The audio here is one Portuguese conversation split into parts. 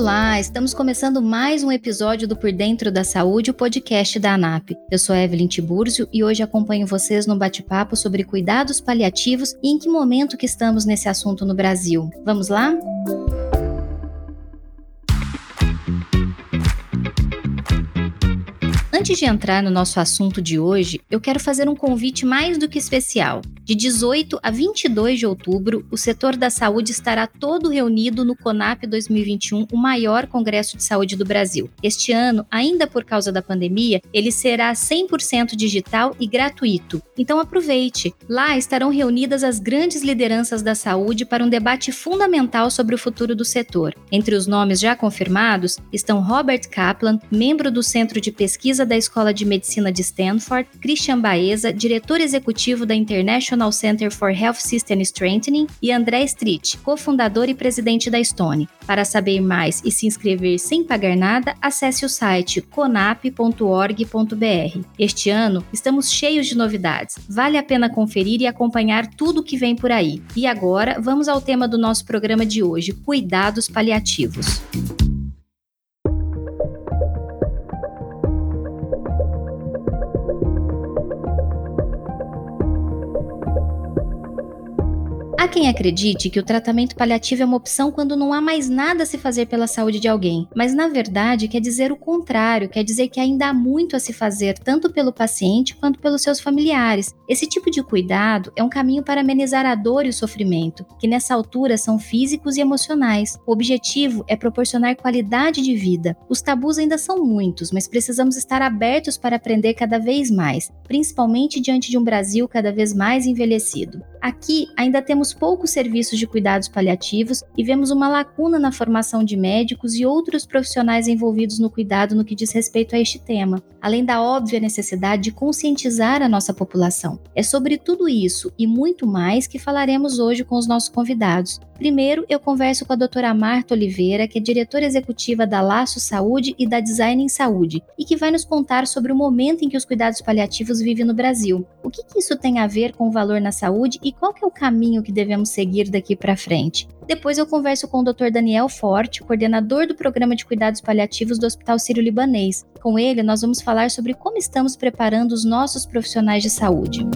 Olá, estamos começando mais um episódio do Por Dentro da Saúde, o podcast da ANAP. Eu sou Evelyn Tiburcio e hoje acompanho vocês no bate-papo sobre cuidados paliativos e em que momento que estamos nesse assunto no Brasil. Vamos lá? Antes de entrar no nosso assunto de hoje, eu quero fazer um convite mais do que especial. De 18 a 22 de outubro, o setor da saúde estará todo reunido no CONAP 2021, o maior congresso de saúde do Brasil. Este ano, ainda por causa da pandemia, ele será 100% digital e gratuito. Então aproveite. Lá estarão reunidas as grandes lideranças da saúde para um debate fundamental sobre o futuro do setor. Entre os nomes já confirmados estão Robert Kaplan, membro do Centro de Pesquisa da Escola de Medicina de Stanford, Christian Baeza, diretor executivo da International Center for Health System Strengthening, e André Street, cofundador e presidente da Stone. Para saber mais e se inscrever sem pagar nada, acesse o site conap.org.br. Este ano estamos cheios de novidades. Vale a pena conferir e acompanhar tudo o que vem por aí. E agora, vamos ao tema do nosso programa de hoje: cuidados paliativos. Quem acredite que o tratamento paliativo é uma opção quando não há mais nada a se fazer pela saúde de alguém, mas na verdade quer dizer o contrário, quer dizer que ainda há muito a se fazer tanto pelo paciente quanto pelos seus familiares. Esse tipo de cuidado é um caminho para amenizar a dor e o sofrimento, que nessa altura são físicos e emocionais. O objetivo é proporcionar qualidade de vida. Os tabus ainda são muitos, mas precisamos estar abertos para aprender cada vez mais, principalmente diante de um Brasil cada vez mais envelhecido. Aqui ainda temos poucos serviços de cuidados paliativos e vemos uma lacuna na formação de médicos e outros profissionais envolvidos no cuidado no que diz respeito a este tema, além da óbvia necessidade de conscientizar a nossa população. É sobre tudo isso e muito mais que falaremos hoje com os nossos convidados. Primeiro, eu converso com a doutora Marta Oliveira, que é diretora executiva da Laço Saúde e da Design em Saúde, e que vai nos contar sobre o momento em que os cuidados paliativos vivem no Brasil. O que, que isso tem a ver com o valor na saúde e qual é o caminho que devemos seguir daqui para frente? Depois eu converso com o Dr. Daniel Forte, coordenador do Programa de Cuidados Paliativos do Hospital Sírio-Libanês. Com ele, nós vamos falar sobre como estamos preparando os nossos profissionais de saúde.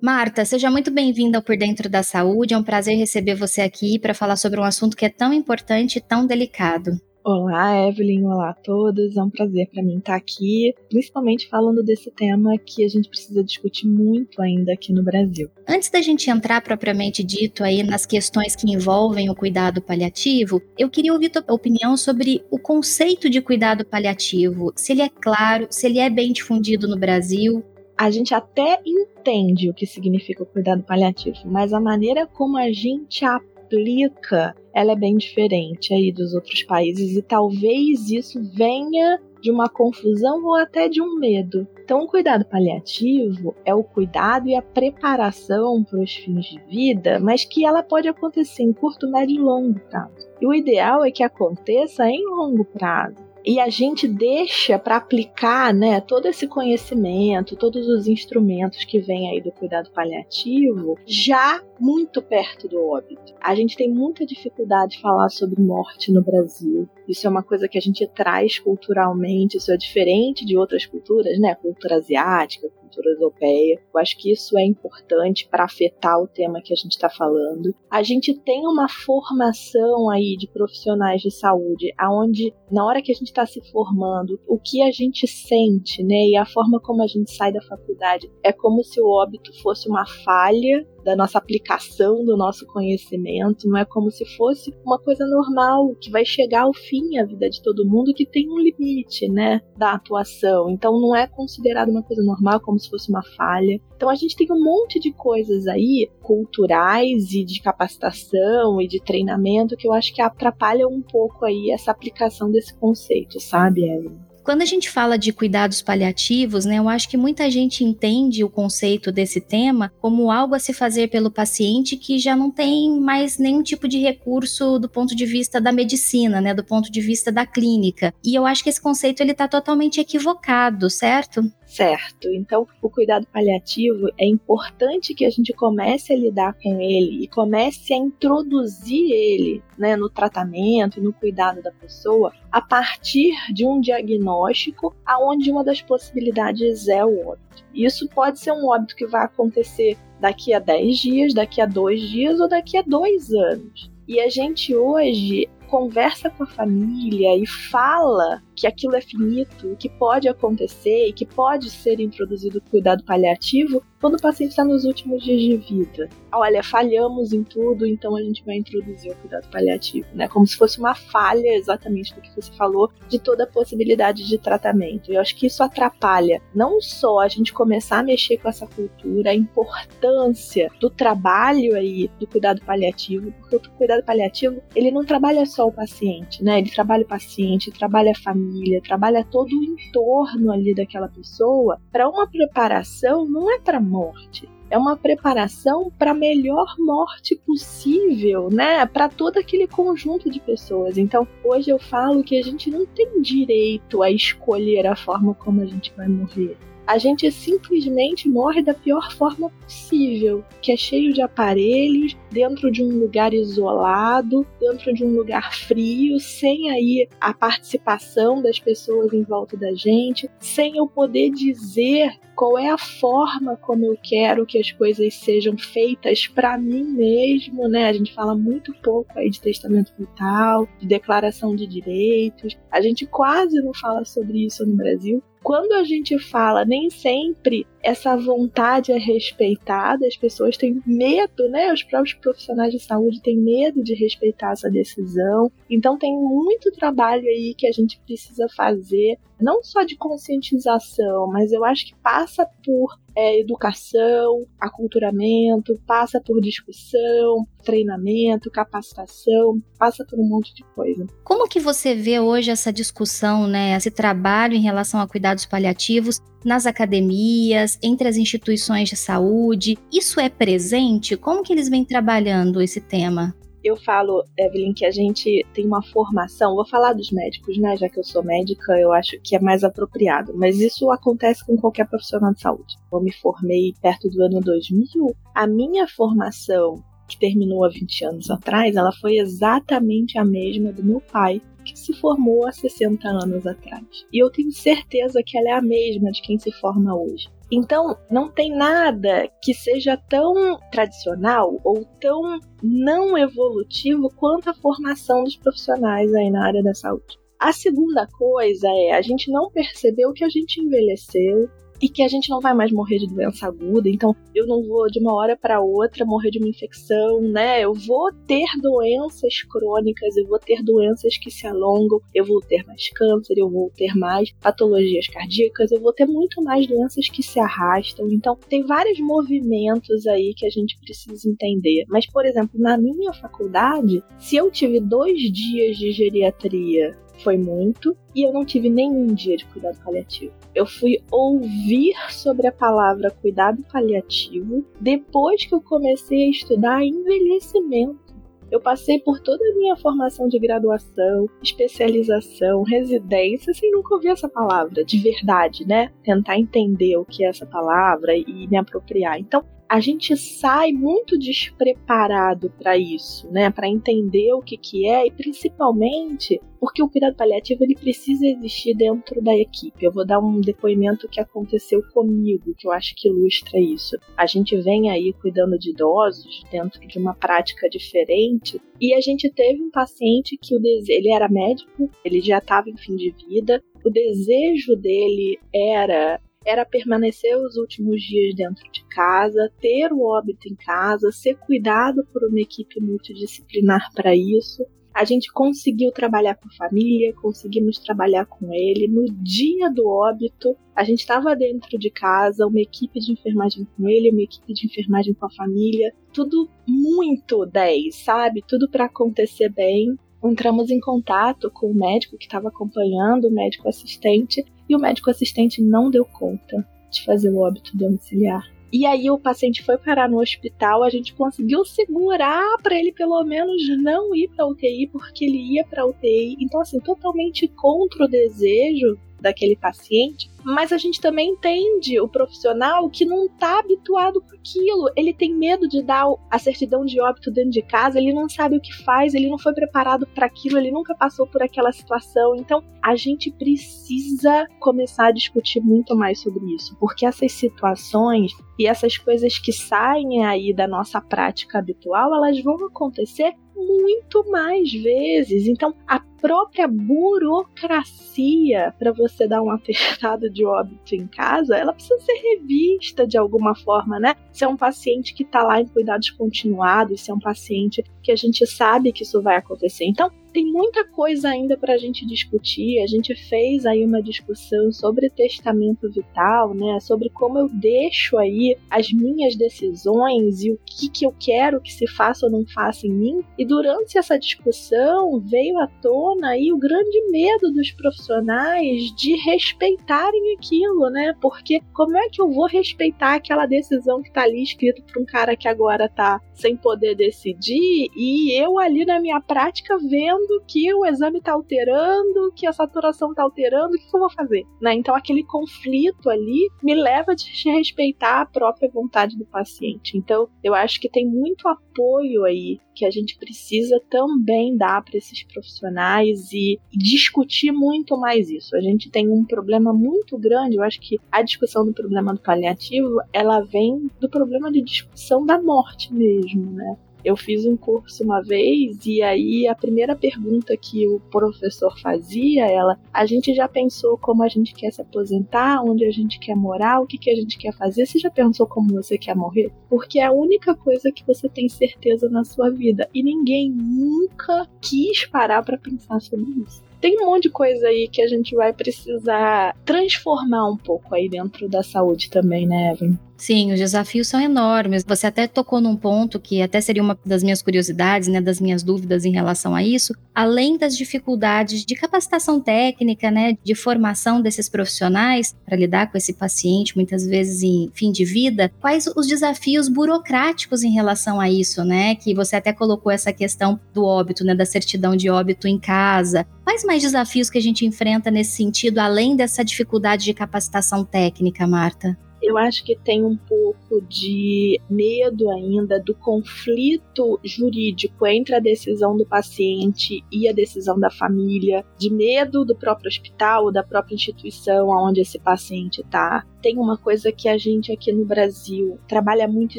Marta, seja muito bem-vinda ao Por Dentro da Saúde. É um prazer receber você aqui para falar sobre um assunto que é tão importante e tão delicado. Olá, Evelyn, olá a todos. É um prazer para mim estar aqui, principalmente falando desse tema que a gente precisa discutir muito ainda aqui no Brasil. Antes da gente entrar propriamente dito aí nas questões que envolvem o cuidado paliativo, eu queria ouvir tua opinião sobre o conceito de cuidado paliativo, se ele é claro, se ele é bem difundido no Brasil, a gente até entende o que significa o cuidado paliativo, mas a maneira como a gente aplica, ela é bem diferente aí dos outros países e talvez isso venha de uma confusão ou até de um medo. Então, o cuidado paliativo é o cuidado e a preparação para os fins de vida, mas que ela pode acontecer em curto, médio e longo prazo. E o ideal é que aconteça em longo prazo e a gente deixa para aplicar né, todo esse conhecimento, todos os instrumentos que vêm aí do cuidado paliativo, já muito perto do óbito. A gente tem muita dificuldade de falar sobre morte no Brasil. Isso é uma coisa que a gente traz culturalmente, isso é diferente de outras culturas, né? Cultura asiática, cultura europeia. Eu acho que isso é importante para afetar o tema que a gente está falando. A gente tem uma formação aí de profissionais de saúde, aonde na hora que a gente está se formando, o que a gente sente, né, e a forma como a gente sai da faculdade é como se o óbito fosse uma falha da nossa aplicação do nosso conhecimento, não é como se fosse uma coisa normal que vai chegar ao fim a vida de todo mundo que tem um limite, né, da atuação. Então não é considerado uma coisa normal como se fosse uma falha. Então a gente tem um monte de coisas aí culturais e de capacitação e de treinamento que eu acho que atrapalham um pouco aí essa aplicação desse conceito, sabe, Evelyn? Quando a gente fala de cuidados paliativos, né, eu acho que muita gente entende o conceito desse tema como algo a se fazer pelo paciente que já não tem mais nenhum tipo de recurso do ponto de vista da medicina, né, do ponto de vista da clínica. E eu acho que esse conceito ele está totalmente equivocado, certo? Certo. Então, o cuidado paliativo é importante que a gente comece a lidar com ele e comece a introduzir ele né, no tratamento, no cuidado da pessoa, a partir de um diagnóstico aonde uma das possibilidades é o óbito. Isso pode ser um óbito que vai acontecer daqui a 10 dias, daqui a 2 dias ou daqui a 2 anos. E a gente hoje conversa com a família e fala que aquilo é finito, que pode acontecer e que pode ser introduzido cuidado paliativo quando o paciente está nos últimos dias de vida. Olha, falhamos em tudo, então a gente vai introduzir o cuidado paliativo, né? Como se fosse uma falha, exatamente do que você falou, de toda a possibilidade de tratamento. Eu acho que isso atrapalha não só a gente começar a mexer com essa cultura, a importância do trabalho aí do cuidado paliativo, porque o cuidado paliativo, ele não trabalha só o paciente, né? Ele trabalha o paciente, trabalha a família, trabalha todo o entorno ali daquela pessoa para uma preparação, não é para morte. É uma preparação para a melhor morte possível, né? Para todo aquele conjunto de pessoas. Então, hoje eu falo que a gente não tem direito a escolher a forma como a gente vai morrer a gente simplesmente morre da pior forma possível, que é cheio de aparelhos, dentro de um lugar isolado, dentro de um lugar frio, sem aí a participação das pessoas em volta da gente, sem eu poder dizer qual é a forma como eu quero que as coisas sejam feitas para mim mesmo, né? A gente fala muito pouco aí de testamento vital, de declaração de direitos. A gente quase não fala sobre isso no Brasil, quando a gente fala, nem sempre essa vontade é respeitada, as pessoas têm medo, né? Os próprios profissionais de saúde têm medo de respeitar essa decisão. Então tem muito trabalho aí que a gente precisa fazer, não só de conscientização, mas eu acho que passa por é, educação, aculturamento, passa por discussão, treinamento, capacitação, passa por um monte de coisa. Como que você vê hoje essa discussão, né, esse trabalho em relação a cuidados paliativos nas academias, entre as instituições de saúde? Isso é presente? Como que eles vêm trabalhando esse tema? eu falo, Evelyn, que a gente tem uma formação, vou falar dos médicos, né? Já que eu sou médica, eu acho que é mais apropriado, mas isso acontece com qualquer profissional de saúde. Eu me formei perto do ano 2000. A minha formação, que terminou há 20 anos atrás, ela foi exatamente a mesma do meu pai, que se formou há 60 anos atrás. E eu tenho certeza que ela é a mesma de quem se forma hoje. Então, não tem nada que seja tão tradicional ou tão não evolutivo quanto a formação dos profissionais aí na área da saúde. A segunda coisa é a gente não percebeu que a gente envelheceu, e que a gente não vai mais morrer de doença aguda. Então, eu não vou de uma hora para outra morrer de uma infecção, né? Eu vou ter doenças crônicas, eu vou ter doenças que se alongam, eu vou ter mais câncer, eu vou ter mais patologias cardíacas, eu vou ter muito mais doenças que se arrastam. Então, tem vários movimentos aí que a gente precisa entender. Mas, por exemplo, na minha faculdade, se eu tive dois dias de geriatria foi muito, e eu não tive nenhum dia de cuidado paliativo eu fui ouvir sobre a palavra cuidado paliativo depois que eu comecei a estudar envelhecimento. Eu passei por toda a minha formação de graduação, especialização, residência, sem nunca ouvir essa palavra, de verdade, né? Tentar entender o que é essa palavra e me apropriar. Então, a gente sai muito despreparado para isso, né? Para entender o que, que é e principalmente porque o cuidado paliativo ele precisa existir dentro da equipe. Eu vou dar um depoimento que aconteceu comigo, que eu acho que ilustra isso. A gente vem aí cuidando de idosos dentro de uma prática diferente e a gente teve um paciente que o ele era médico, ele já estava em fim de vida. O desejo dele era era permanecer os últimos dias dentro de casa, ter o óbito em casa, ser cuidado por uma equipe multidisciplinar para isso. A gente conseguiu trabalhar com a família, conseguimos trabalhar com ele. No dia do óbito, a gente estava dentro de casa, uma equipe de enfermagem com ele, uma equipe de enfermagem com a família. Tudo muito 10, sabe? Tudo para acontecer bem entramos em contato com o médico que estava acompanhando, o médico assistente, e o médico assistente não deu conta de fazer o óbito domiciliar. E aí o paciente foi parar no hospital, a gente conseguiu segurar para ele pelo menos não ir para UTI, porque ele ia para UTI. Então assim, totalmente contra o desejo daquele paciente, mas a gente também entende o profissional que não está habituado com aquilo. Ele tem medo de dar a certidão de óbito dentro de casa, ele não sabe o que faz, ele não foi preparado para aquilo, ele nunca passou por aquela situação. Então, a gente precisa começar a discutir muito mais sobre isso, porque essas situações e essas coisas que saem aí da nossa prática habitual, elas vão acontecer muito mais vezes. Então, a própria burocracia para você dar um atestado de óbito em casa, ela precisa ser revista de alguma forma, né? Se é um paciente que está lá em cuidados continuados, se é um paciente que a gente sabe que isso vai acontecer. Então, tem muita coisa ainda para a gente discutir. A gente fez aí uma discussão sobre testamento vital, né? Sobre como eu deixo aí as minhas decisões e o que, que eu quero que se faça ou não faça em mim. E durante essa discussão veio à tona aí o grande medo dos profissionais de respeitarem aquilo, né? Porque como é que eu vou respeitar aquela decisão que está ali escrita para um cara que agora está sem poder decidir e eu ali na minha prática vendo que o exame está alterando, que a saturação está alterando, o que, que, eu vou fazer? Né? Então aquele conflito ali me leva a respeitar a própria vontade do paciente. Então eu acho que tem muito apoio aí que a gente precisa também dar para esses profissionais e discutir muito mais isso. A gente tem um problema muito grande, eu acho que a discussão do problema do paliativo, ela vem do problema de discussão da morte mesmo, né? Eu fiz um curso uma vez e aí a primeira pergunta que o professor fazia, ela, a gente já pensou como a gente quer se aposentar, onde a gente quer morar, o que, que a gente quer fazer? Você já pensou como você quer morrer? Porque é a única coisa que você tem certeza na sua vida e ninguém nunca quis parar para pensar sobre isso tem um monte de coisa aí que a gente vai precisar transformar um pouco aí dentro da saúde também, né, Evan? Sim, os desafios são enormes. Você até tocou num ponto que até seria uma das minhas curiosidades, né, das minhas dúvidas em relação a isso. Além das dificuldades de capacitação técnica, né, de formação desses profissionais para lidar com esse paciente, muitas vezes em fim de vida, quais os desafios burocráticos em relação a isso, né? Que você até colocou essa questão do óbito, né, da certidão de óbito em casa. Quais mais desafios que a gente enfrenta nesse sentido, além dessa dificuldade de capacitação técnica, Marta? Eu acho que tem um pouco de medo ainda do conflito jurídico entre a decisão do paciente e a decisão da família, de medo do próprio hospital, da própria instituição onde esse paciente está. Tem uma coisa que a gente aqui no Brasil trabalha muito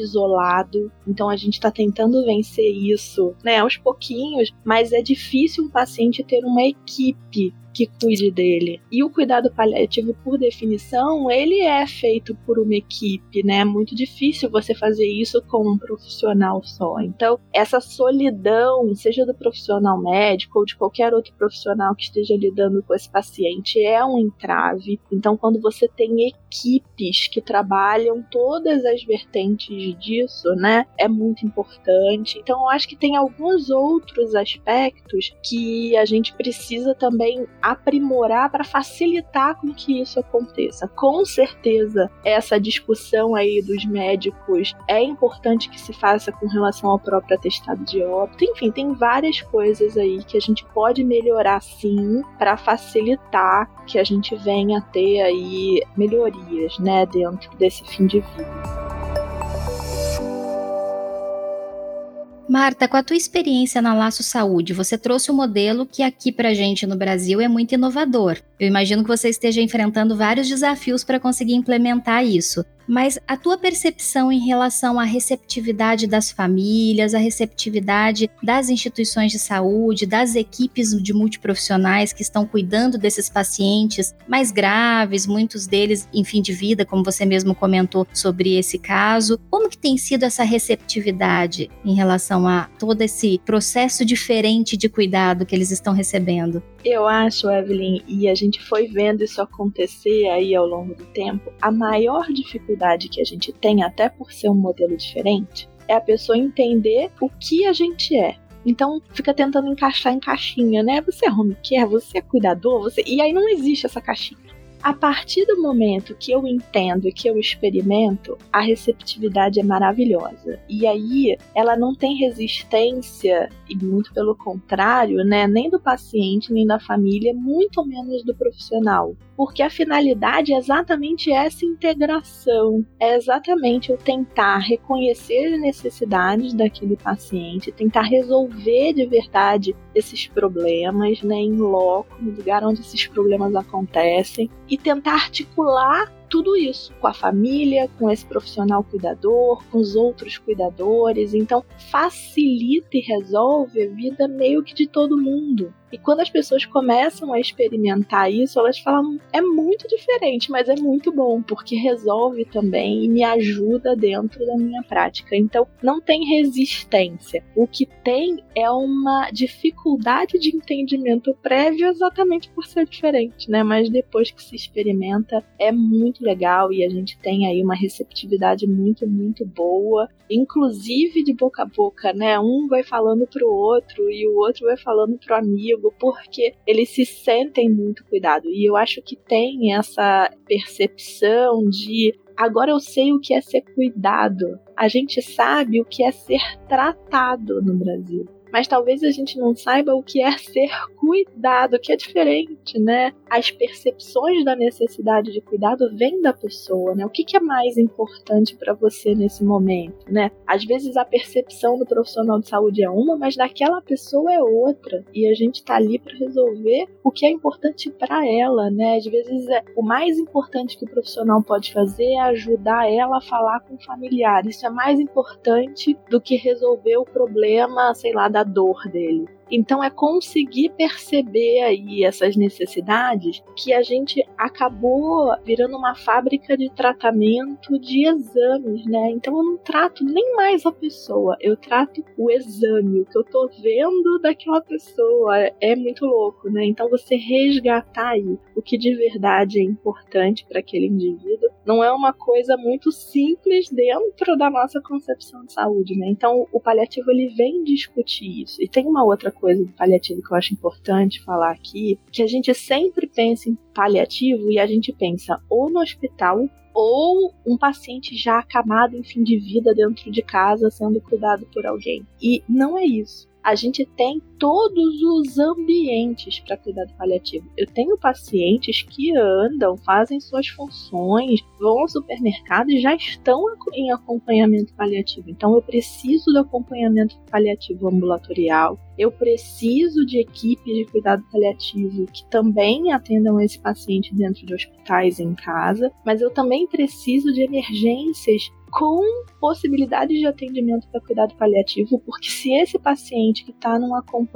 isolado, então a gente está tentando vencer isso, né, aos pouquinhos, mas é difícil um paciente ter uma equipe que cuide dele. E o cuidado paliativo, por definição, ele é feito por uma equipe, né? É muito difícil você fazer isso com um profissional só. Então, essa solidão, seja do profissional médico ou de qualquer outro profissional que esteja lidando com esse paciente, é um entrave. Então, quando você tem equipes que trabalham todas as vertentes disso, né? É muito importante. Então, eu acho que tem alguns outros aspectos que a gente precisa também aprimorar para facilitar com que isso aconteça. Com certeza, essa discussão aí dos médicos é importante que se faça com relação ao próprio atestado de óbito. Enfim, tem várias coisas aí que a gente pode melhorar sim para facilitar que a gente venha a ter aí melhorias, né, dentro desse fim de vida. Marta, com a tua experiência na Laço Saúde, você trouxe um modelo que aqui pra gente no Brasil é muito inovador. Eu imagino que você esteja enfrentando vários desafios para conseguir implementar isso. Mas a tua percepção em relação à receptividade das famílias, a receptividade das instituições de saúde, das equipes de multiprofissionais que estão cuidando desses pacientes mais graves, muitos deles em fim de vida, como você mesmo comentou sobre esse caso. Como que tem sido essa receptividade em relação a todo esse processo diferente de cuidado que eles estão recebendo? Eu acho, Evelyn, e a gente foi vendo isso acontecer aí ao longo do tempo, a maior dificuldade que a gente tem, até por ser um modelo diferente, é a pessoa entender o que a gente é. Então fica tentando encaixar em caixinha, né? Você é home care, você é cuidador, você. E aí não existe essa caixinha. A partir do momento que eu entendo e que eu experimento, a receptividade é maravilhosa. E aí ela não tem resistência, e muito pelo contrário, né? Nem do paciente, nem da família, muito menos do profissional. Porque a finalidade é exatamente essa integração, é exatamente eu tentar reconhecer as necessidades daquele paciente, tentar resolver de verdade esses problemas, né, em loco, no lugar onde esses problemas acontecem e tentar articular tudo isso com a família, com esse profissional cuidador, com os outros cuidadores. Então, facilita e resolve a vida meio que de todo mundo. E quando as pessoas começam a experimentar isso, elas falam: é muito diferente, mas é muito bom, porque resolve também e me ajuda dentro da minha prática. Então, não tem resistência. O que tem é uma dificuldade de entendimento prévio exatamente por ser diferente, né? Mas depois que se experimenta, é muito legal e a gente tem aí uma receptividade muito, muito boa, inclusive de boca a boca, né? Um vai falando pro outro e o outro vai falando pro amigo porque eles se sentem muito cuidado. E eu acho que tem essa percepção de agora eu sei o que é ser cuidado. A gente sabe o que é ser tratado no Brasil mas talvez a gente não saiba o que é ser cuidado, que é diferente, né? As percepções da necessidade de cuidado vêm da pessoa, né? O que, que é mais importante para você nesse momento, né? Às vezes a percepção do profissional de saúde é uma, mas daquela pessoa é outra, e a gente tá ali para resolver o que é importante para ela, né? Às vezes é, o mais importante que o profissional pode fazer é ajudar ela a falar com o familiar. Isso é mais importante do que resolver o problema, sei lá, da da dor dele. Então é conseguir perceber aí essas necessidades que a gente acabou virando uma fábrica de tratamento de exames, né? Então eu não trato nem mais a pessoa, eu trato o exame, o que eu tô vendo daquela pessoa. É muito louco, né? Então você resgatar aí o que de verdade é importante para aquele indivíduo não é uma coisa muito simples dentro da nossa concepção de saúde, né? Então o paliativo ele vem discutir isso. E tem uma outra coisa do paliativo que eu acho importante falar aqui, que a gente sempre pensa em paliativo e a gente pensa ou no hospital ou um paciente já acamado em fim de vida dentro de casa sendo cuidado por alguém. E não é isso a gente tem todos os ambientes para cuidar do paliativo. Eu tenho pacientes que andam, fazem suas funções, vão ao supermercado e já estão em acompanhamento paliativo. Então eu preciso do acompanhamento paliativo ambulatorial. Eu preciso de equipe de cuidado paliativo que também atendam esse paciente dentro de hospitais em casa, mas eu também preciso de emergências com possibilidade de atendimento para cuidado paliativo, porque se esse paciente que está num acompanhamento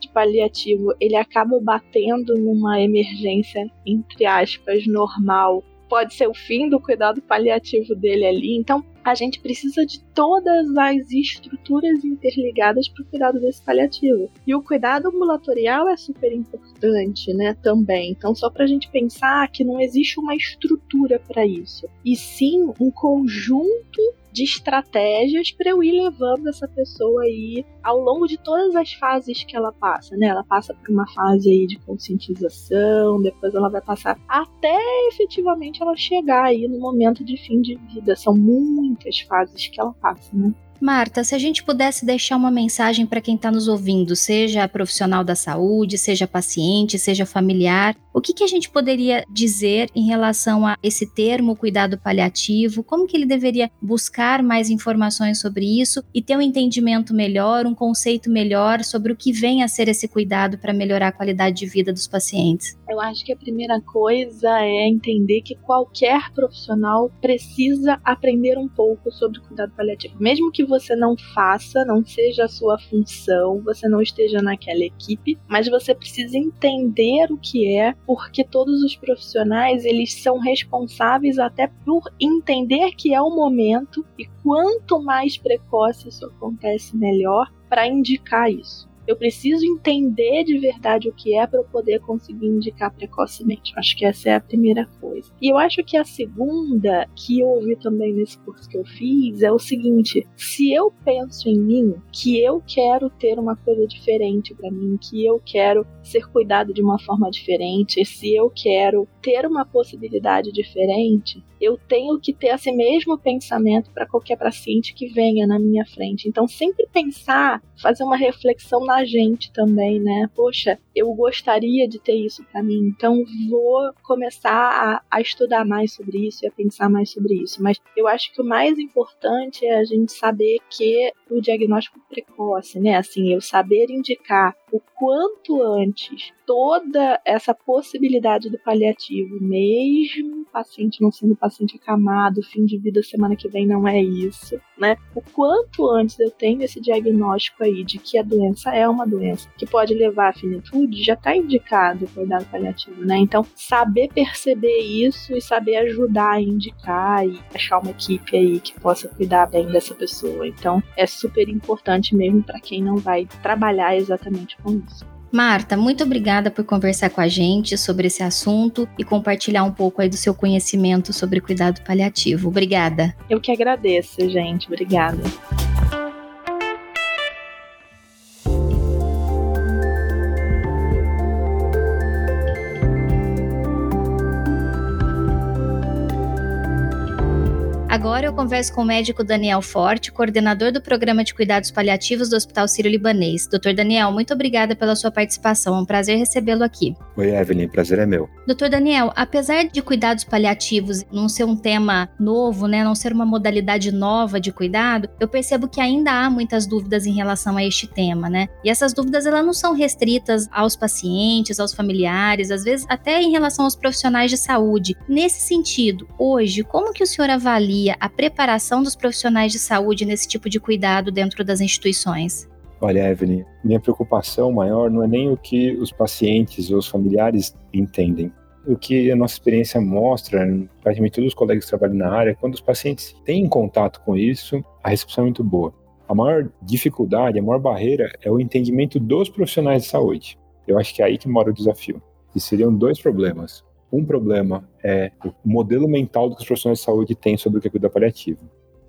de paliativo, ele acaba batendo numa emergência, entre aspas, normal, pode ser o fim do cuidado paliativo dele ali. Então, a gente precisa de todas as estruturas interligadas para o cuidado desse paliativo. E o cuidado ambulatorial é super importante, né, também. Então, só para a gente pensar que não existe uma estrutura para isso, e sim um conjunto de estratégias para eu ir levando essa pessoa aí ao longo de todas as fases que ela passa, né? Ela passa por uma fase aí de conscientização, depois ela vai passar até efetivamente ela chegar aí no momento de fim de vida. São muitas fases que ela passa, né? Marta, se a gente pudesse deixar uma mensagem para quem está nos ouvindo, seja profissional da saúde, seja paciente, seja familiar, o que, que, a gente poderia dizer em relação a esse termo cuidado paliativo? Como que ele deveria buscar mais informações sobre isso e ter um entendimento melhor, um conceito melhor sobre o que vem a ser esse cuidado para melhorar a qualidade de vida dos pacientes? Eu acho que a primeira coisa é entender que qualquer profissional precisa aprender um pouco sobre cuidado paliativo, mesmo que você não faça, não seja a sua função, você não esteja naquela equipe, mas você precisa entender o que é, porque todos os profissionais eles são responsáveis até por entender que é o momento e quanto mais precoce isso acontece, melhor para indicar isso eu preciso entender de verdade o que é para eu poder conseguir indicar precocemente. Acho que essa é a primeira coisa. E eu acho que a segunda, que eu ouvi também nesse curso que eu fiz, é o seguinte: se eu penso em mim, que eu quero ter uma coisa diferente para mim, que eu quero ser cuidado de uma forma diferente, se eu quero ter uma possibilidade diferente, eu tenho que ter esse mesmo pensamento para qualquer paciente que venha na minha frente. Então, sempre pensar, fazer uma reflexão na gente também, né? Poxa, eu gostaria de ter isso para mim, então vou começar a, a, estudar mais sobre isso e a pensar mais sobre isso. Mas eu acho que o mais importante é a gente saber que o diagnóstico precoce, né? Assim, eu saber indicar o quanto antes toda essa possibilidade do paliativo, mesmo paciente não sendo paciente acamado, fim de vida semana que vem não é isso, né? O quanto antes eu tenho esse diagnóstico aí de que a doença é uma doença que pode levar à finitude, já está indicado o cuidado paliativo, né? Então, saber perceber isso e saber ajudar a indicar e achar uma equipe aí que possa cuidar bem dessa pessoa. Então, é super importante mesmo para quem não vai trabalhar exatamente com isso. Marta, muito obrigada por conversar com a gente sobre esse assunto e compartilhar um pouco aí do seu conhecimento sobre cuidado paliativo. Obrigada. Eu que agradeço, gente. Obrigada. Agora eu converso com o médico Daniel Forte, coordenador do Programa de Cuidados Paliativos do Hospital Sírio-Libanês. Doutor Daniel, muito obrigada pela sua participação. É um prazer recebê-lo aqui. Oi, Evelyn, prazer é meu. Doutor Daniel, apesar de cuidados paliativos não ser um tema novo, né, não ser uma modalidade nova de cuidado, eu percebo que ainda há muitas dúvidas em relação a este tema, né? E essas dúvidas elas não são restritas aos pacientes, aos familiares, às vezes até em relação aos profissionais de saúde. Nesse sentido, hoje, como que o senhor avalia a preparação dos profissionais de saúde nesse tipo de cuidado dentro das instituições? Olha, Evelyn, minha preocupação maior não é nem o que os pacientes ou os familiares entendem. O que a nossa experiência mostra, praticamente todos os colegas que trabalham na área, quando os pacientes têm contato com isso, a recepção é muito boa. A maior dificuldade, a maior barreira é o entendimento dos profissionais de saúde. Eu acho que é aí que mora o desafio. E seriam dois problemas. Um problema é o modelo mental que os profissionais de saúde têm sobre o que é cuidar paliativo.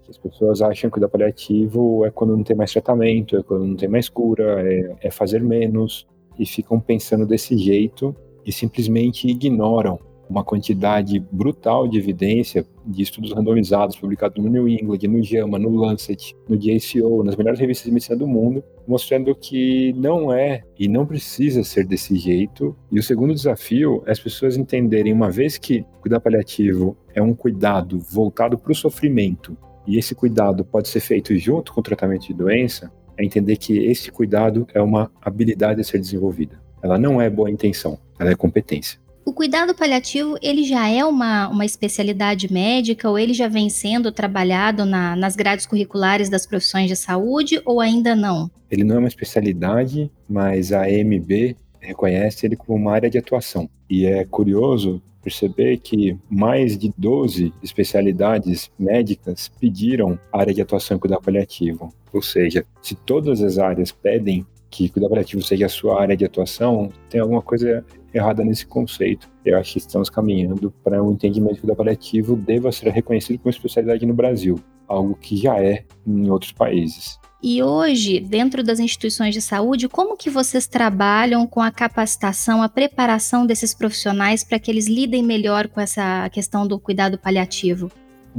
As pessoas acham que cuidar paliativo é quando não tem mais tratamento, é quando não tem mais cura, é, é fazer menos, e ficam pensando desse jeito e simplesmente ignoram uma quantidade brutal de evidência de estudos randomizados publicados no New England, no JAMA, no Lancet, no JCO, nas melhores revistas de medicina do mundo, mostrando que não é e não precisa ser desse jeito. E o segundo desafio é as pessoas entenderem, uma vez que cuidar paliativo é um cuidado voltado para o sofrimento, e esse cuidado pode ser feito junto com o tratamento de doença, é entender que esse cuidado é uma habilidade a ser desenvolvida. Ela não é boa intenção, ela é competência. O cuidado paliativo, ele já é uma, uma especialidade médica ou ele já vem sendo trabalhado na, nas grades curriculares das profissões de saúde ou ainda não? Ele não é uma especialidade, mas a EMB reconhece ele como uma área de atuação. E é curioso perceber que mais de 12 especialidades médicas pediram área de atuação em cuidado paliativo. Ou seja, se todas as áreas pedem que cuidado paliativo seja a sua área de atuação, tem alguma coisa errada nesse conceito. Eu acho que estamos caminhando para um entendimento que o paliativo deva ser reconhecido como especialidade no Brasil, algo que já é em outros países. E hoje, dentro das instituições de saúde, como que vocês trabalham com a capacitação, a preparação desses profissionais para que eles lidem melhor com essa questão do cuidado paliativo?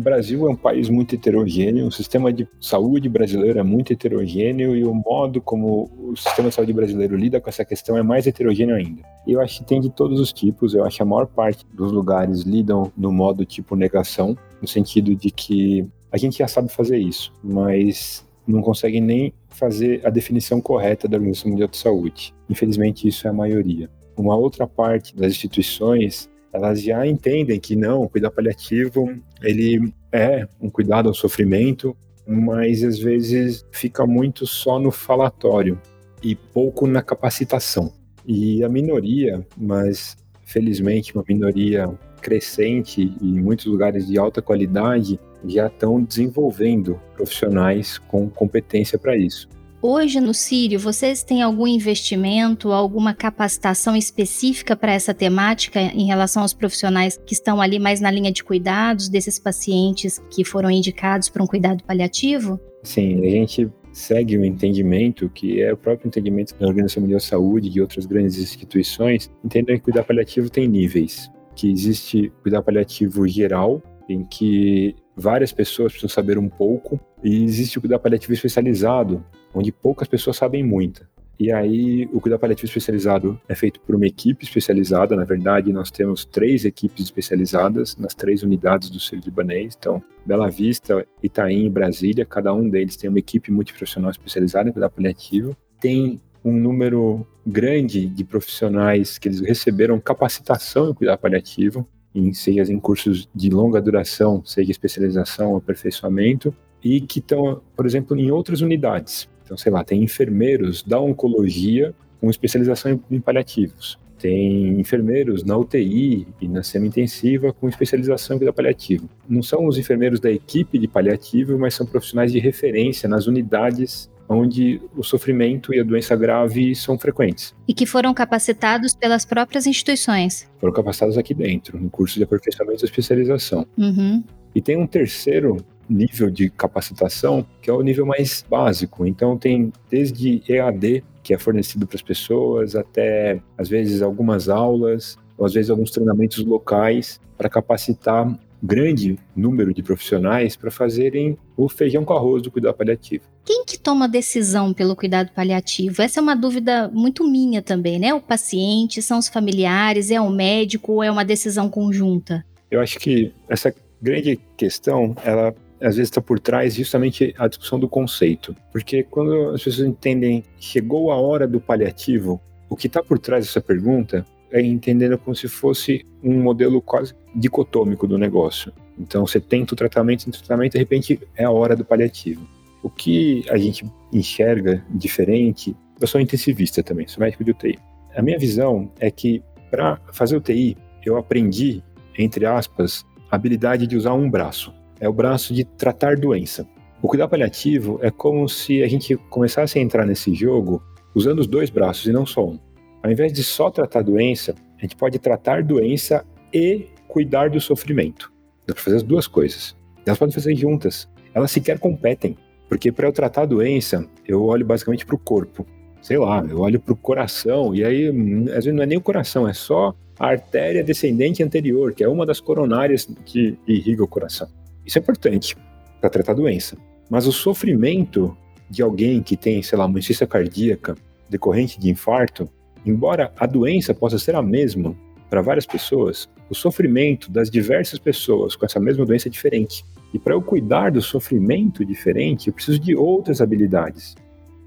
O Brasil é um país muito heterogêneo, o sistema de saúde brasileiro é muito heterogêneo e o modo como o sistema de saúde brasileiro lida com essa questão é mais heterogêneo ainda. Eu acho que tem de todos os tipos, eu acho que a maior parte dos lugares lidam no modo tipo negação, no sentido de que a gente já sabe fazer isso, mas não consegue nem fazer a definição correta da Organização Mundial de Saúde. Infelizmente, isso é a maioria. Uma outra parte das instituições elas já entendem que não, o cuidado paliativo ele é um cuidado ao sofrimento, mas às vezes fica muito só no falatório e pouco na capacitação. E a minoria, mas felizmente uma minoria crescente e em muitos lugares de alta qualidade, já estão desenvolvendo profissionais com competência para isso. Hoje no Sírio, vocês têm algum investimento, alguma capacitação específica para essa temática em relação aos profissionais que estão ali mais na linha de cuidados desses pacientes que foram indicados para um cuidado paliativo? Sim, a gente segue o entendimento que é o próprio entendimento da Organização Mundial de Saúde e de outras grandes instituições, entendem que cuidar paliativo tem níveis que existe cuidado paliativo geral, em que várias pessoas precisam saber um pouco, e existe o cuidado paliativo especializado, onde poucas pessoas sabem muito. E aí, o cuidado paliativo especializado é feito por uma equipe especializada. Na verdade, nós temos três equipes especializadas nas três unidades do Sírio Libanês. Então, Bela Vista, Itaim e Brasília, cada um deles tem uma equipe multiprofissional especializada em cuidado paliativo. Tem um número grande de profissionais que eles receberam capacitação em cuidado paliativo, em, seja em cursos de longa duração, seja especialização aperfeiçoamento, e que estão, por exemplo, em outras unidades. Então, sei lá, tem enfermeiros da oncologia com especialização em paliativos. Tem enfermeiros na UTI e na semi-intensiva com especialização em cuidado paliativo. Não são os enfermeiros da equipe de paliativo, mas são profissionais de referência nas unidades onde o sofrimento e a doença grave são frequentes. E que foram capacitados pelas próprias instituições. Foram capacitados aqui dentro, no curso de aperfeiçoamento e especialização. Uhum. E tem um terceiro nível de capacitação, que é o nível mais básico. Então tem desde EAD, que é fornecido para as pessoas, até às vezes algumas aulas, ou às vezes alguns treinamentos locais para capacitar grande número de profissionais para fazerem o feijão com arroz do cuidado paliativo. Quem que toma decisão pelo cuidado paliativo? Essa é uma dúvida muito minha também, né? O paciente, são os familiares, é o médico ou é uma decisão conjunta? Eu acho que essa grande questão, ela às vezes está por trás justamente a discussão do conceito. Porque quando as pessoas entendem chegou a hora do paliativo, o que está por trás dessa pergunta é entendendo como se fosse um modelo quase dicotômico do negócio. Então você tenta o tratamento, o tratamento, de repente é a hora do paliativo. O que a gente enxerga diferente, eu sou intensivista também, sou médico de UTI. A minha visão é que para fazer UTI, eu aprendi, entre aspas, a habilidade de usar um braço é o braço de tratar doença. O cuidado paliativo é como se a gente começasse a entrar nesse jogo usando os dois braços e não só um. Ao invés de só tratar doença, a gente pode tratar doença e cuidar do sofrimento. Dá para fazer as duas coisas. Elas podem fazer juntas. Elas sequer competem. Porque para eu tratar a doença, eu olho basicamente para o corpo. Sei lá, eu olho para o coração, e aí, às vezes não é nem o coração, é só a artéria descendente anterior, que é uma das coronárias que irriga o coração. Isso é importante para tratar a doença. Mas o sofrimento de alguém que tem, sei lá, uma insuficiência cardíaca decorrente de infarto, embora a doença possa ser a mesma para várias pessoas, o sofrimento das diversas pessoas com essa mesma doença é diferente. E para eu cuidar do sofrimento diferente, eu preciso de outras habilidades.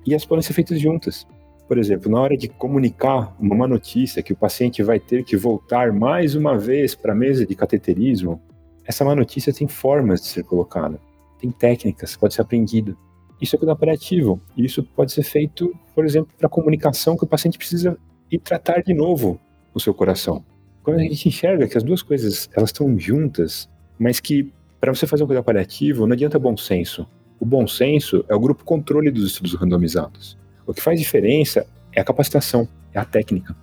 E elas podem ser feitas juntas. Por exemplo, na hora de comunicar uma má notícia que o paciente vai ter que voltar mais uma vez para a mesa de cateterismo, essa má notícia tem formas de ser colocada, tem técnicas, pode ser aprendido. Isso é cuidado paliativo. E isso pode ser feito, por exemplo, para comunicação que o paciente precisa ir tratar de novo o seu coração. Quando a gente enxerga que as duas coisas elas estão juntas, mas que para você fazer um cuidado paliativo não adianta bom senso. O bom senso é o grupo controle dos estudos randomizados. O que faz diferença é a capacitação, é a técnica.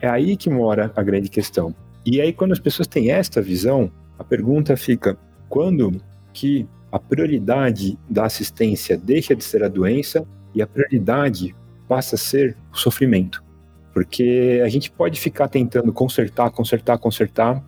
É aí que mora a grande questão. E aí, quando as pessoas têm esta visão, a pergunta fica: quando que a prioridade da assistência deixa de ser a doença e a prioridade passa a ser o sofrimento? Porque a gente pode ficar tentando consertar, consertar, consertar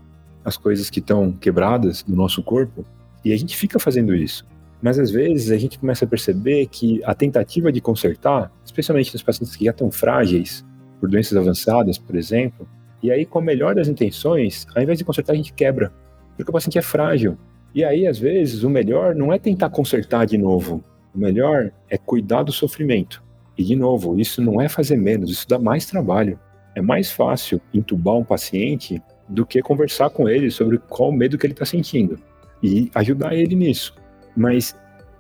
as coisas que estão quebradas no nosso corpo e a gente fica fazendo isso. Mas às vezes a gente começa a perceber que a tentativa de consertar, especialmente nos pacientes que já estão frágeis, por doenças avançadas, por exemplo, e aí com a melhor das intenções, ao invés de consertar, a gente quebra porque o paciente é frágil. E aí, às vezes, o melhor não é tentar consertar de novo. O melhor é cuidar do sofrimento. E, de novo, isso não é fazer menos, isso dá mais trabalho. É mais fácil entubar um paciente do que conversar com ele sobre qual medo que ele está sentindo e ajudar ele nisso. Mas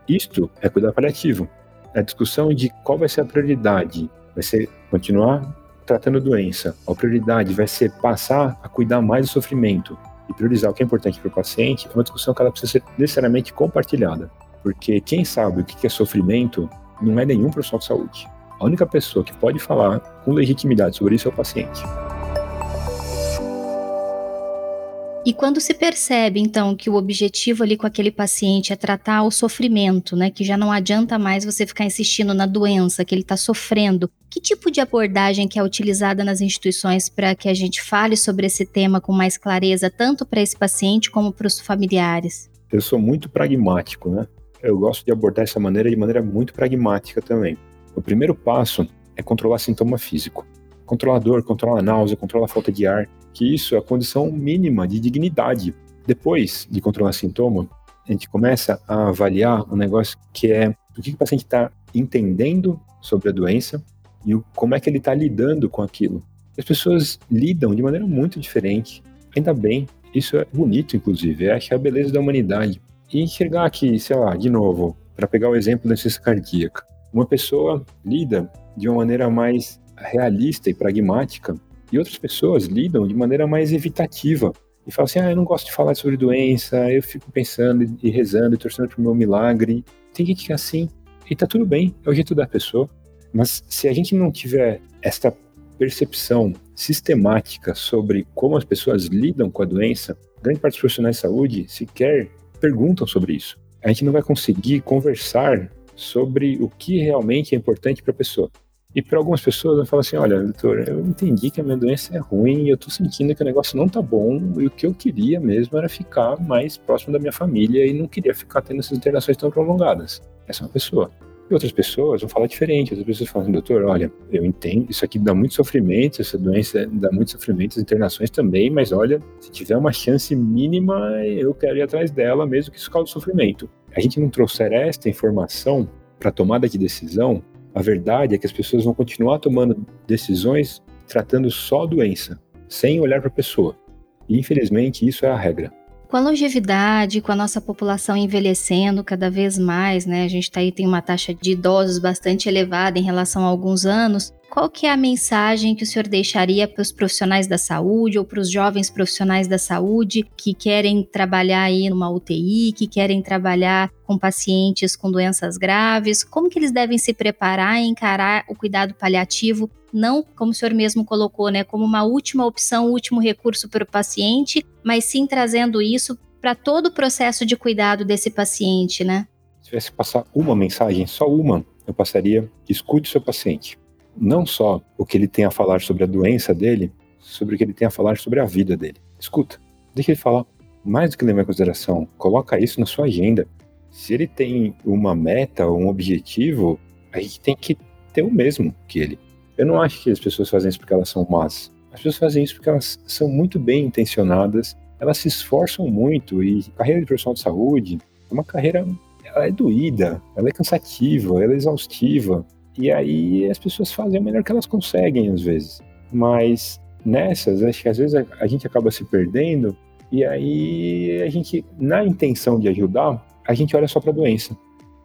isto é cuidar paliativo. É a discussão de qual vai ser a prioridade. Vai ser continuar tratando a doença. A prioridade vai ser passar a cuidar mais do sofrimento e priorizar o que é importante para o paciente é uma discussão que ela precisa ser necessariamente compartilhada. Porque quem sabe o que é sofrimento não é nenhum profissional de saúde. A única pessoa que pode falar com legitimidade sobre isso é o paciente. E quando se percebe, então, que o objetivo ali com aquele paciente é tratar o sofrimento, né, que já não adianta mais você ficar insistindo na doença, que ele está sofrendo, que tipo de abordagem que é utilizada nas instituições para que a gente fale sobre esse tema com mais clareza, tanto para esse paciente como para os familiares? Eu sou muito pragmático, né? Eu gosto de abordar essa maneira de maneira muito pragmática também. O primeiro passo é controlar sintoma físico. Controlar dor, controlar náusea, controlar falta de ar, que isso é a condição mínima de dignidade. Depois de controlar sintoma, a gente começa a avaliar um negócio que é o que o paciente está entendendo sobre a doença e como é que ele está lidando com aquilo. As pessoas lidam de maneira muito diferente. Ainda bem, isso é bonito, inclusive. Que é a beleza da humanidade. E enxergar que, sei lá, de novo, para pegar o exemplo da ciência cardíaca, uma pessoa lida de uma maneira mais realista e pragmática e outras pessoas lidam de maneira mais evitativa e falam assim: ah, eu não gosto de falar sobre doença, eu fico pensando e rezando e torcendo para o meu milagre. Tem gente que é assim e tá tudo bem, é o jeito da pessoa. Mas se a gente não tiver esta percepção sistemática sobre como as pessoas lidam com a doença, grande parte dos profissionais de saúde sequer perguntam sobre isso. A gente não vai conseguir conversar sobre o que realmente é importante para a pessoa. E para algumas pessoas eu falo assim, olha, doutor, eu entendi que a minha doença é ruim, eu estou sentindo que o negócio não tá bom, e o que eu queria mesmo era ficar mais próximo da minha família e não queria ficar tendo essas internações tão prolongadas. Essa é uma pessoa. E outras pessoas vão falar diferente. Outras pessoas falam, doutor, olha, eu entendo, isso aqui dá muito sofrimento, essa doença dá muito sofrimento, as internações também, mas olha, se tiver uma chance mínima, eu quero ir atrás dela, mesmo que isso cause sofrimento. A gente não trouxer esta informação para tomada de decisão, a verdade é que as pessoas vão continuar tomando decisões tratando só a doença, sem olhar para a pessoa. E infelizmente isso é a regra. Com a longevidade, com a nossa população envelhecendo cada vez mais, né? A gente tá aí tem uma taxa de idosos bastante elevada em relação a alguns anos. Qual que é a mensagem que o senhor deixaria para os profissionais da saúde ou para os jovens profissionais da saúde que querem trabalhar aí numa UTI, que querem trabalhar com pacientes com doenças graves? Como que eles devem se preparar e encarar o cuidado paliativo não, como o senhor mesmo colocou, né, como uma última opção, último recurso para o paciente, mas sim trazendo isso para todo o processo de cuidado desse paciente, né? Se tivesse que passar uma mensagem, só uma, eu passaria: escute o seu paciente. Não só o que ele tem a falar sobre a doença dele, sobre o que ele tem a falar sobre a vida dele. Escuta, deixa ele falar. Mais do que levar em consideração, coloca isso na sua agenda. Se ele tem uma meta ou um objetivo, a gente tem que ter o mesmo que ele. Eu não acho que as pessoas fazem isso porque elas são más. As pessoas fazem isso porque elas são muito bem intencionadas, elas se esforçam muito e carreira de profissional de saúde é uma carreira, ela é doída, ela é cansativa, ela é exaustiva. E aí as pessoas fazem o melhor que elas conseguem às vezes. Mas nessas, acho que às vezes a, a gente acaba se perdendo e aí a gente, na intenção de ajudar, a gente olha só para a doença.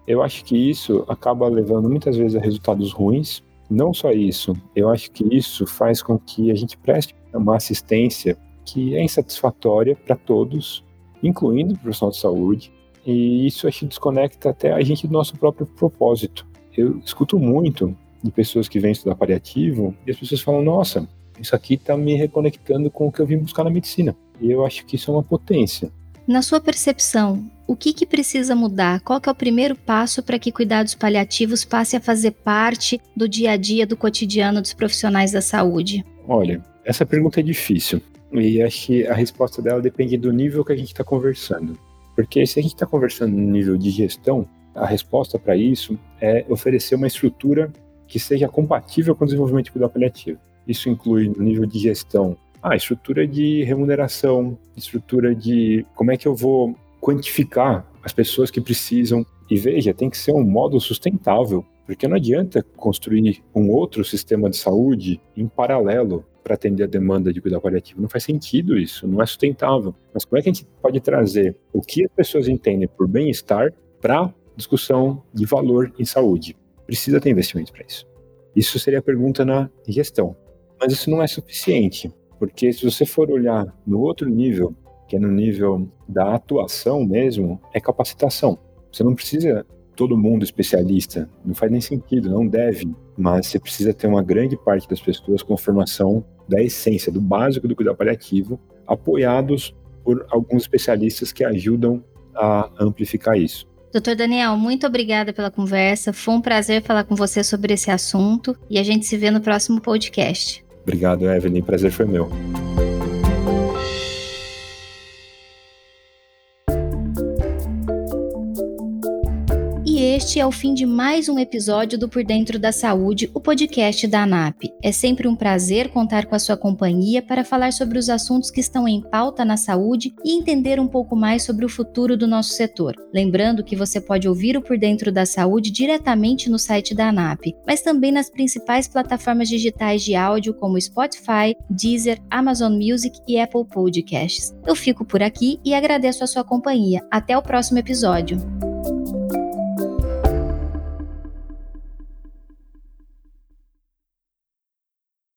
Eu acho que isso acaba levando muitas vezes a resultados ruins, não só isso, eu acho que isso faz com que a gente preste uma assistência que é insatisfatória para todos, incluindo o profissional de saúde, e isso acho que desconecta até a gente do nosso próprio propósito. Eu escuto muito de pessoas que vêm estudar paliativo e as pessoas falam: Nossa, isso aqui está me reconectando com o que eu vim buscar na medicina. E eu acho que isso é uma potência. Na sua percepção, o que, que precisa mudar? Qual é o primeiro passo para que cuidados paliativos passe a fazer parte do dia a dia, do cotidiano dos profissionais da saúde? Olha, essa pergunta é difícil. E acho que a resposta dela depende do nível que a gente está conversando. Porque se a gente está conversando no nível de gestão, a resposta para isso é oferecer uma estrutura que seja compatível com o desenvolvimento de cuidado paliativo. Isso inclui no nível de gestão ah, estrutura de remuneração, estrutura de como é que eu vou quantificar as pessoas que precisam. E veja, tem que ser um modo sustentável, porque não adianta construir um outro sistema de saúde em paralelo para atender a demanda de cuidado paliativo. Não faz sentido isso, não é sustentável. Mas como é que a gente pode trazer o que as pessoas entendem por bem-estar para discussão de valor em saúde? Precisa ter investimento para isso. Isso seria a pergunta na gestão. Mas isso não é suficiente. Porque se você for olhar no outro nível, que é no nível da atuação mesmo, é capacitação. Você não precisa todo mundo especialista, não faz nem sentido, não deve, mas você precisa ter uma grande parte das pessoas com formação da essência, do básico do cuidado paliativo, apoiados por alguns especialistas que ajudam a amplificar isso. Doutor Daniel, muito obrigada pela conversa. Foi um prazer falar com você sobre esse assunto e a gente se vê no próximo podcast. Obrigado, Evelyn. Prazer foi meu. Este é o fim de mais um episódio do Por Dentro da Saúde, o podcast da ANAP. É sempre um prazer contar com a sua companhia para falar sobre os assuntos que estão em pauta na saúde e entender um pouco mais sobre o futuro do nosso setor. Lembrando que você pode ouvir o Por Dentro da Saúde diretamente no site da ANAP, mas também nas principais plataformas digitais de áudio como Spotify, Deezer, Amazon Music e Apple Podcasts. Eu fico por aqui e agradeço a sua companhia. Até o próximo episódio.